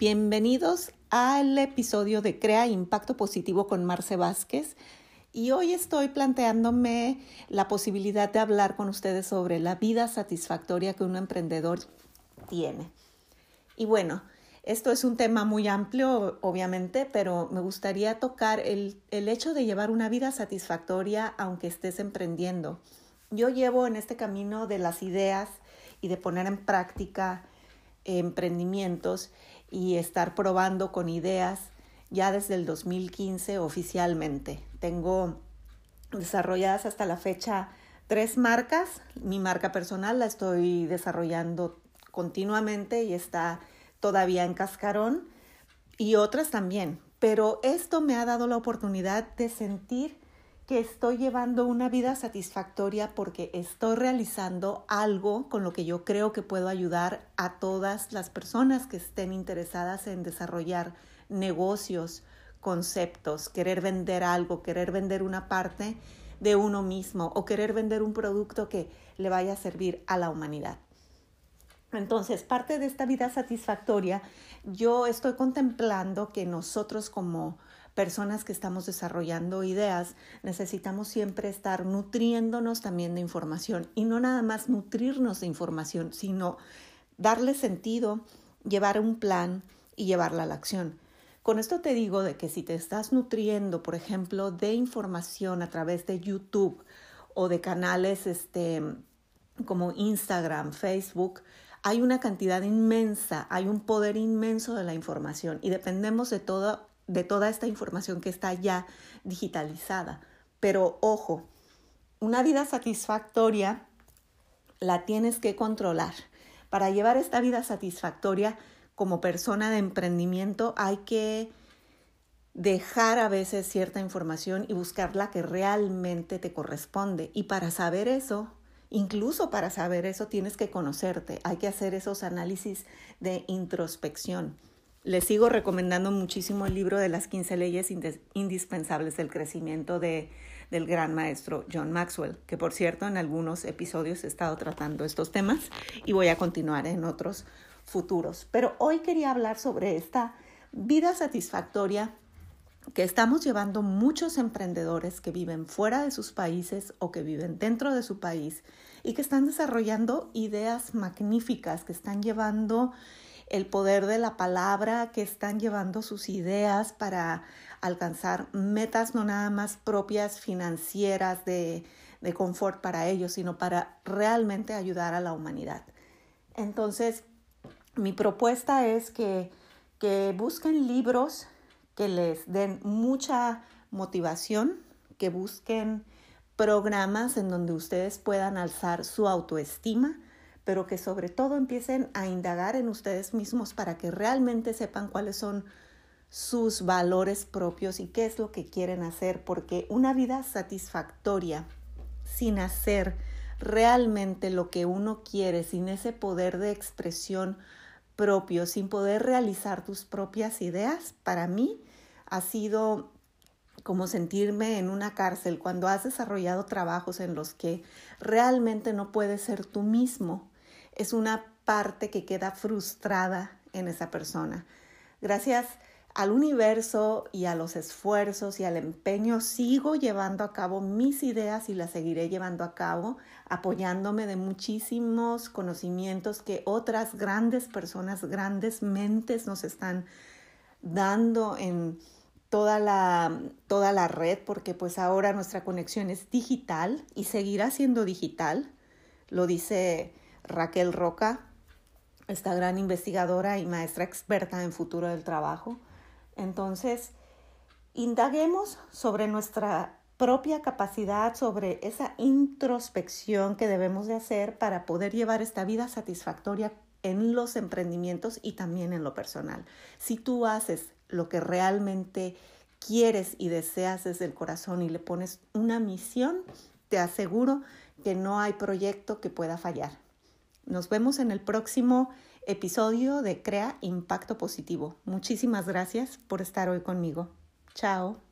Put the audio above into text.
Bienvenidos al episodio de Crea Impacto Positivo con Marce Vázquez. Y hoy estoy planteándome la posibilidad de hablar con ustedes sobre la vida satisfactoria que un emprendedor tiene. Y bueno, esto es un tema muy amplio, obviamente, pero me gustaría tocar el, el hecho de llevar una vida satisfactoria aunque estés emprendiendo. Yo llevo en este camino de las ideas y de poner en práctica emprendimientos y estar probando con ideas ya desde el 2015 oficialmente. Tengo desarrolladas hasta la fecha tres marcas. Mi marca personal la estoy desarrollando continuamente y está todavía en cascarón y otras también. Pero esto me ha dado la oportunidad de sentir que estoy llevando una vida satisfactoria porque estoy realizando algo con lo que yo creo que puedo ayudar a todas las personas que estén interesadas en desarrollar negocios, conceptos, querer vender algo, querer vender una parte de uno mismo o querer vender un producto que le vaya a servir a la humanidad. Entonces, parte de esta vida satisfactoria, yo estoy contemplando que nosotros como personas que estamos desarrollando ideas, necesitamos siempre estar nutriéndonos también de información y no nada más nutrirnos de información, sino darle sentido, llevar un plan y llevarla a la acción. Con esto te digo de que si te estás nutriendo, por ejemplo, de información a través de YouTube o de canales este, como Instagram, Facebook, hay una cantidad inmensa, hay un poder inmenso de la información y dependemos de todo de toda esta información que está ya digitalizada. Pero ojo, una vida satisfactoria la tienes que controlar. Para llevar esta vida satisfactoria como persona de emprendimiento hay que dejar a veces cierta información y buscar la que realmente te corresponde. Y para saber eso, incluso para saber eso, tienes que conocerte. Hay que hacer esos análisis de introspección. Les sigo recomendando muchísimo el libro de las 15 leyes indispensables del crecimiento de, del gran maestro John Maxwell, que por cierto en algunos episodios he estado tratando estos temas y voy a continuar en otros futuros. Pero hoy quería hablar sobre esta vida satisfactoria que estamos llevando muchos emprendedores que viven fuera de sus países o que viven dentro de su país y que están desarrollando ideas magníficas, que están llevando el poder de la palabra, que están llevando sus ideas para alcanzar metas no nada más propias financieras de, de confort para ellos, sino para realmente ayudar a la humanidad. Entonces, mi propuesta es que, que busquen libros que les den mucha motivación, que busquen programas en donde ustedes puedan alzar su autoestima, pero que sobre todo empiecen a indagar en ustedes mismos para que realmente sepan cuáles son sus valores propios y qué es lo que quieren hacer, porque una vida satisfactoria sin hacer realmente lo que uno quiere, sin ese poder de expresión propio, sin poder realizar tus propias ideas, para mí ha sido como sentirme en una cárcel cuando has desarrollado trabajos en los que realmente no puedes ser tú mismo es una parte que queda frustrada en esa persona. Gracias al universo y a los esfuerzos y al empeño sigo llevando a cabo mis ideas y las seguiré llevando a cabo, apoyándome de muchísimos conocimientos que otras grandes personas, grandes mentes nos están dando en toda la, toda la red, porque pues ahora nuestra conexión es digital y seguirá siendo digital. Lo dice Raquel Roca, esta gran investigadora y maestra experta en futuro del trabajo. Entonces, indaguemos sobre nuestra propia capacidad, sobre esa introspección que debemos de hacer para poder llevar esta vida satisfactoria en los emprendimientos y también en lo personal. Si tú haces lo que realmente quieres y deseas desde el corazón y le pones una misión, te aseguro que no hay proyecto que pueda fallar. Nos vemos en el próximo episodio de Crea Impacto Positivo. Muchísimas gracias por estar hoy conmigo. Chao.